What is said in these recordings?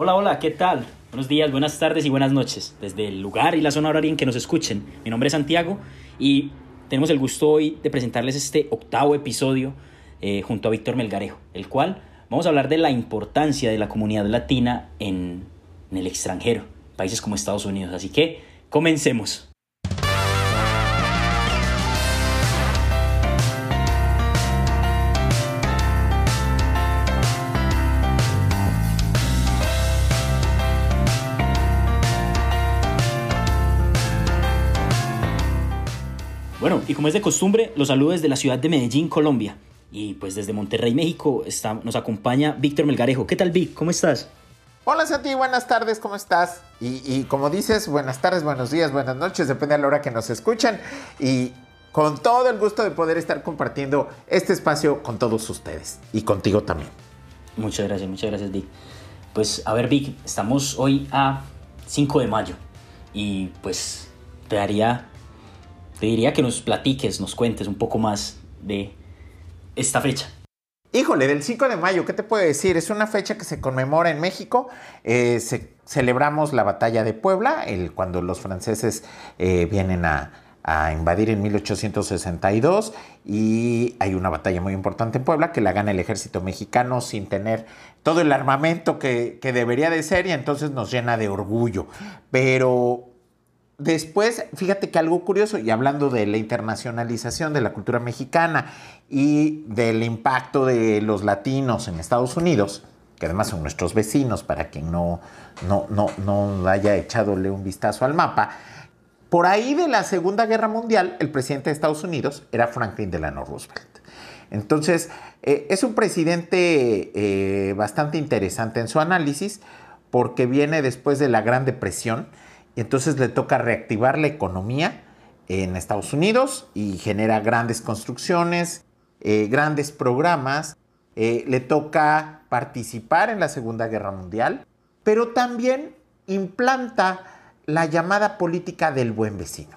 Hola, hola, ¿qué tal? Buenos días, buenas tardes y buenas noches, desde el lugar y la zona horaria en que nos escuchen. Mi nombre es Santiago y tenemos el gusto hoy de presentarles este octavo episodio eh, junto a Víctor Melgarejo, el cual vamos a hablar de la importancia de la comunidad latina en, en el extranjero, países como Estados Unidos. Así que comencemos. Y como es de costumbre, los saludo desde la ciudad de Medellín, Colombia. Y pues desde Monterrey, México, está, nos acompaña Víctor Melgarejo. ¿Qué tal, Vic? ¿Cómo estás? Hola Santi, buenas tardes, ¿cómo estás? Y, y, como dices, buenas tardes, buenos días, buenas noches, depende de la hora que nos escuchan. Y con todo el gusto de poder estar compartiendo este espacio con todos ustedes y contigo también. Muchas gracias, muchas gracias, Vic. Pues a ver, Vic, estamos hoy a 5 de mayo y pues te daría te diría que nos platiques, nos cuentes un poco más de esta fecha. Híjole, del 5 de mayo, ¿qué te puedo decir? Es una fecha que se conmemora en México. Eh, celebramos la batalla de Puebla, cuando los franceses eh, vienen a, a, invadir en 1862 y hay una batalla muy importante en Puebla que la gana el ejército mexicano sin tener todo el armamento que, que debería de ser y entonces nos llena de orgullo. Pero Después, fíjate que algo curioso, y hablando de la internacionalización de la cultura mexicana y del impacto de los latinos en Estados Unidos, que además son nuestros vecinos, para quien no, no, no, no haya echadole un vistazo al mapa, por ahí de la Segunda Guerra Mundial, el presidente de Estados Unidos era Franklin Delano Roosevelt. Entonces, eh, es un presidente eh, bastante interesante en su análisis, porque viene después de la Gran Depresión, entonces le toca reactivar la economía en Estados Unidos y genera grandes construcciones, eh, grandes programas, eh, le toca participar en la Segunda Guerra Mundial, pero también implanta la llamada política del buen vecino,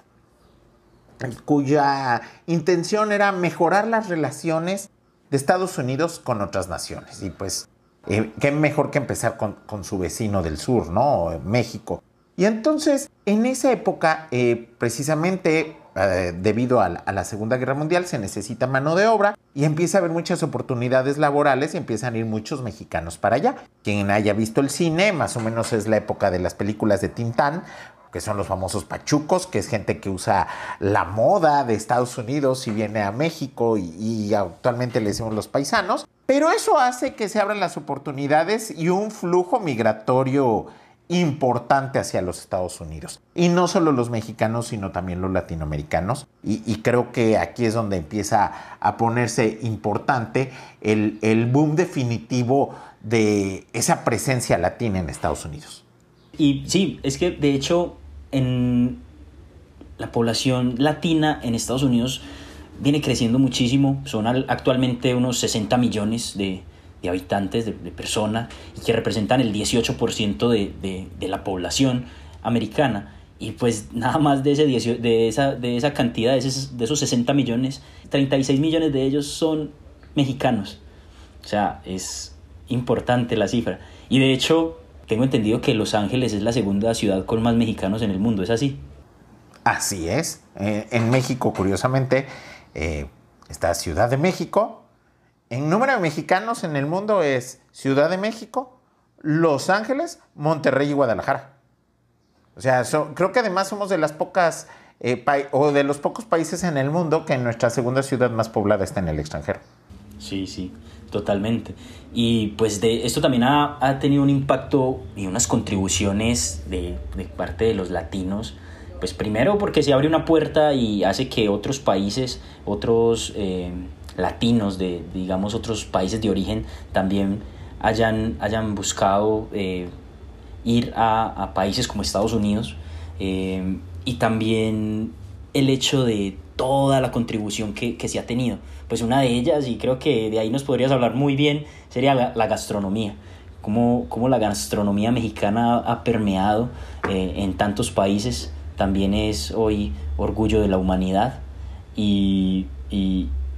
cuya intención era mejorar las relaciones de Estados Unidos con otras naciones. Y pues, eh, qué mejor que empezar con, con su vecino del sur, ¿no? México y entonces, en esa época, eh, precisamente eh, debido a la, Segunda Guerra Mundial, se necesita mano de obra y empieza a haber muchas oportunidades laborales y empiezan a ir muchos mexicanos para allá. Quien haya visto el cine, más o menos es la época de las películas de Tintán, que son los famosos pachucos, que es gente que usa la moda de Estados Unidos y viene a México y, y actualmente le decimos los paisanos. Pero eso hace que se abran las oportunidades y un flujo migratorio importante hacia los Estados Unidos. Y no solo los mexicanos, sino también los latinoamericanos. Y, creo que aquí es donde empieza a ponerse importante el, el, boom definitivo de esa presencia latina en Estados Unidos. Y sí, es que de hecho en la población latina en Estados Unidos viene creciendo muchísimo. Son actualmente unos 60 millones de, de habitantes, de, personas, y que representan el 18% de, de, de, la población americana. Y pues nada más de, ese 10, de, esa, de esa cantidad, de esos, de esos 60 millones, 36 millones de ellos son mexicanos. O sea, es importante la cifra. Y de hecho, tengo entendido que Los Ángeles es la segunda ciudad con más mexicanos en el mundo, ¿es así? Así es. Eh, en México, curiosamente, eh, está Ciudad de México, en número de mexicanos en el mundo es Ciudad de México, Los Ángeles, Monterrey y Guadalajara. O sea, creo que además somos de las pocas eh, o de los pocos países en el mundo que nuestra segunda ciudad más poblada está en el extranjero. Sí, sí, totalmente. Y pues de esto también ha, tenido un impacto y unas contribuciones de, de, parte de los latinos. Pues primero porque se abre una puerta y hace que otros países, otros... Eh, latinos de, digamos, otros países de origen también hayan, hayan buscado eh, ir a, países como Estados Unidos eh, y también el hecho de toda la contribución que, que, se ha tenido. Pues una de ellas, y creo que de ahí nos podrías hablar muy bien, sería la, gastronomía. Cómo, cómo, la gastronomía mexicana ha permeado eh, en tantos países, también es hoy orgullo de la humanidad y,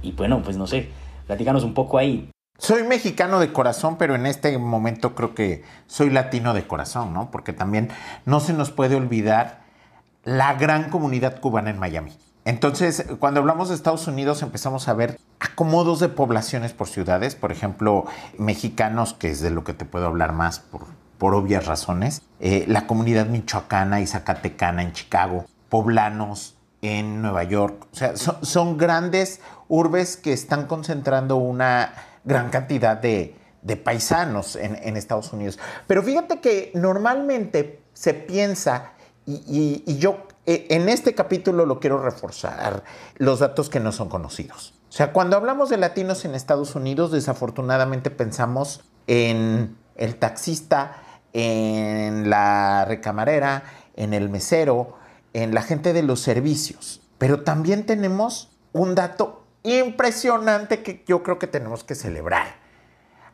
y bueno, pues no sé, platícanos un poco ahí. Soy mexicano de corazón, pero en este momento creo que soy latino de corazón, ¿no? Porque también no se nos puede olvidar la gran comunidad cubana en Miami. Entonces, cuando hablamos de Estados Unidos, empezamos a ver acomodos de poblaciones por ciudades, por ejemplo, mexicanos, que es de lo que te puedo hablar más por, obvias razones, eh, la comunidad michoacana y zacatecana en Chicago, poblanos en Nueva York, o sea, son, grandes urbes que están concentrando una gran cantidad de, paisanos en, Estados Unidos. Pero fíjate que normalmente se piensa, y, yo eh, en este capítulo lo quiero reforzar, los datos que no son conocidos. O sea, cuando hablamos de latinos en Estados Unidos, desafortunadamente pensamos en el taxista, en la recamarera, en el mesero, en la gente de los servicios. Pero también tenemos un dato impresionante que yo creo que tenemos que celebrar.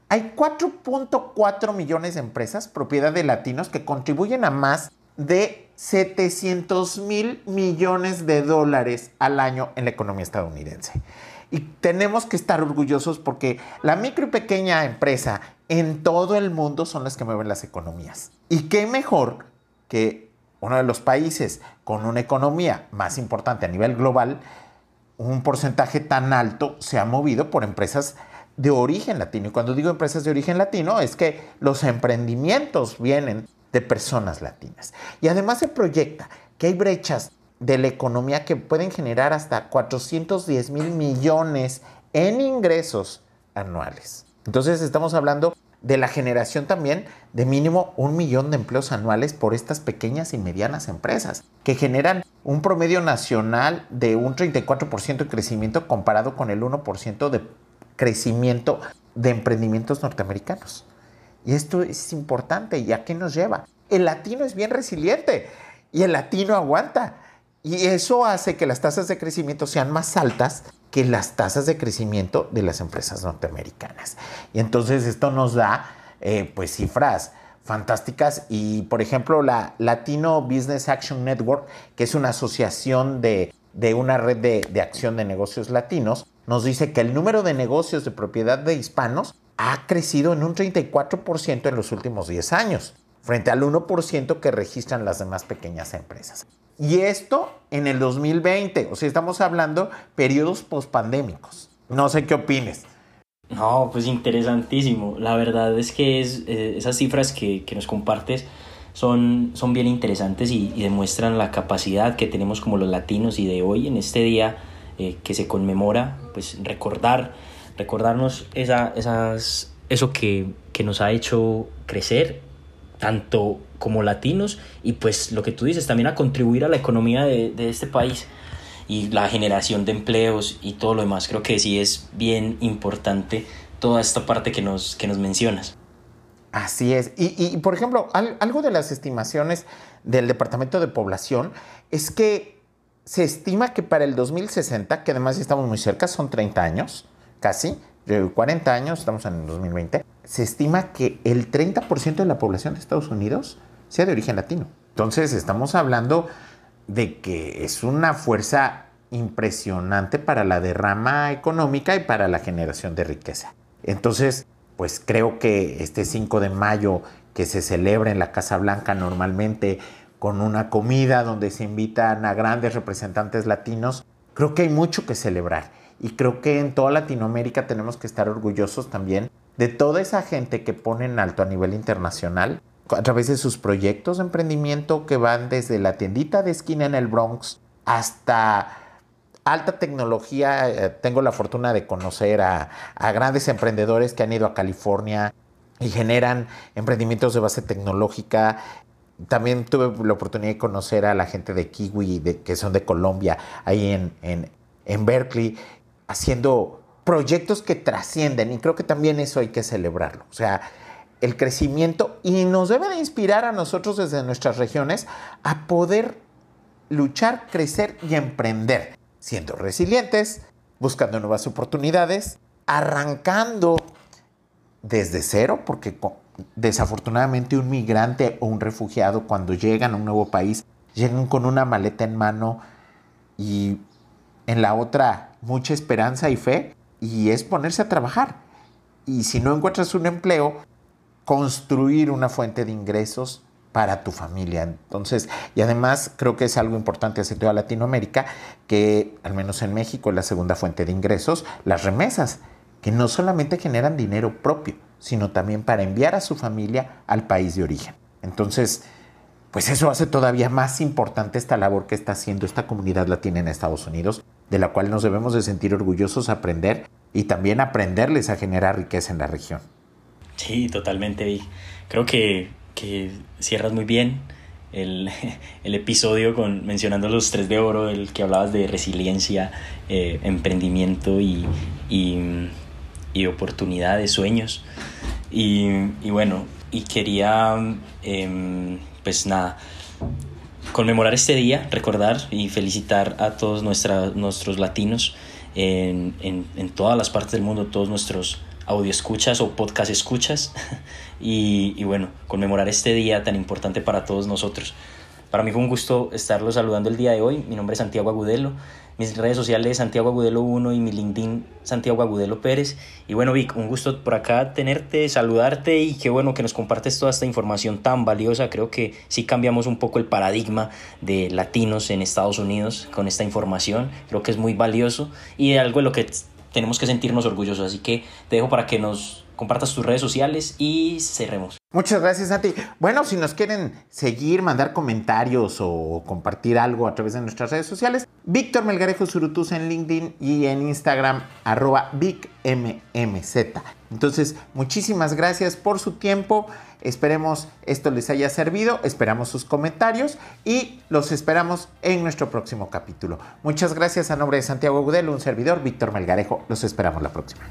Hay 4.4 millones de empresas, propiedad de latinos, que contribuyen a más de 700 mil millones de dólares al año en la economía estadounidense. Y tenemos que estar orgullosos porque la micro y pequeña empresa en todo el mundo son las que mueven las economías. Y qué mejor que uno de los países con una economía más importante a nivel global un porcentaje tan alto se ha movido por empresas de origen latino. Y cuando digo empresas de origen latino es que los emprendimientos vienen de personas latinas. Y además se proyecta que hay brechas de la economía que pueden generar hasta 410 mil millones en ingresos anuales. Entonces estamos hablando de la generación también de mínimo un millón de empleos anuales por estas pequeñas y medianas empresas, que generan un promedio nacional de un 34% de crecimiento comparado con el 1% de crecimiento de emprendimientos norteamericanos. Y esto es importante. ¿Y a qué nos lleva? El latino es bien resiliente y el latino aguanta. Y eso hace que las tasas de crecimiento sean más altas que las tasas de crecimiento de las empresas norteamericanas. Y entonces esto nos da eh, pues cifras fantásticas y por ejemplo la Latino Business Action Network, que es una asociación de, una red de, de acción de negocios latinos, nos dice que el número de negocios de propiedad de hispanos ha crecido en un 34% en los últimos 10 años, frente al 1% que registran las demás pequeñas empresas. Y esto en el 2020, o sea, estamos hablando periodos pospandémicos. No sé qué opines. No, pues interesantísimo. La verdad es que es, eh, esas cifras que, nos compartes son, son bien interesantes y, demuestran la capacidad que tenemos como los latinos y de hoy en este día eh, que se conmemora, pues recordar, recordarnos esa, esas, eso que, que nos ha hecho crecer tanto como latinos y pues lo que tú dices, también a contribuir a la economía de, este país y la generación de empleos y todo lo demás. Creo que sí es bien importante toda esta parte que nos, que nos mencionas. Así es. Y, por ejemplo, algo de las estimaciones del Departamento de Población es que se estima que para el 2060, que además estamos muy cerca, son 30 años, casi, 40 años, estamos en el 2020, se estima que el 30% de la población de Estados Unidos sea de origen latino. Entonces estamos hablando de que es una fuerza impresionante para la derrama económica y para la generación de riqueza. Entonces, pues creo que este 5 de mayo que se celebra en la Casa Blanca normalmente con una comida donde se invitan a grandes representantes latinos, creo que hay mucho que celebrar. Y creo que en toda Latinoamérica tenemos que estar orgullosos también de toda esa gente que pone en alto a nivel internacional a través de sus proyectos de emprendimiento que van desde la tiendita de esquina en el Bronx hasta alta tecnología. Eh, tengo la fortuna de conocer a, grandes emprendedores que han ido a California y generan emprendimientos de base tecnológica. También tuve la oportunidad de conocer a la gente de Kiwi, que son de Colombia, ahí en, en, en Berkeley, haciendo proyectos que trascienden y creo que también eso hay que celebrarlo. O sea, el crecimiento y nos debe de inspirar a nosotros desde nuestras regiones a poder luchar, crecer y emprender, siendo resilientes, buscando nuevas oportunidades, arrancando desde cero, porque desafortunadamente un migrante o un refugiado cuando llegan a un nuevo país, llegan con una maleta en mano y en la otra mucha esperanza y fe, y es ponerse a trabajar. y si no encuentras un empleo, construir una fuente de ingresos para tu familia. Entonces, y además creo que es algo importante hacia toda Latinoamérica, que al menos en México es la segunda fuente de ingresos, las remesas, que no solamente generan dinero propio, sino también para enviar a su familia al país de origen. Entonces, pues eso hace todavía más importante esta labor que está haciendo esta comunidad latina en Estados Unidos, de la cual nos debemos de sentir orgullosos aprender y también aprenderles a generar riqueza en la región. Sí, totalmente. Creo que, que cierras muy bien el, el, episodio con, mencionando los tres de oro, el que hablabas de resiliencia, eh, emprendimiento y, y, oportunidades, sueños. Y, y, bueno, y quería, eh, pues nada, conmemorar este día, recordar y felicitar a todos nuestra, nuestros latinos en, en, todas las partes del mundo, todos nuestros audio escuchas o podcast escuchas y, y, bueno, conmemorar este día tan importante para todos nosotros. Para mí fue un gusto estarlo saludando el día de hoy. Mi nombre es Santiago Agudelo. Mis redes sociales Santiago Agudelo 1 y mi LinkedIn Santiago Agudelo Pérez. Y bueno, Vic, un gusto por acá tenerte, saludarte y qué bueno que nos compartes toda esta información tan valiosa. Creo que sí cambiamos un poco el paradigma de latinos en Estados Unidos con esta información. Creo que es muy valioso y algo de lo que tenemos que sentirnos orgullosos. Así que te dejo para que nos compartas tus redes sociales y cerremos. Muchas gracias, Santi. Bueno, si nos quieren seguir, mandar comentarios o compartir algo a través de nuestras redes sociales, Víctor Melgarejo Surutus en LinkedIn y en Instagram, arroba VicMMZ. Entonces, muchísimas gracias por su tiempo. Esperemos esto les haya servido, esperamos sus comentarios y los esperamos en nuestro próximo capítulo. Muchas gracias a nombre de Santiago Gudelo, un servidor, Víctor Melgarejo. Los esperamos la próxima.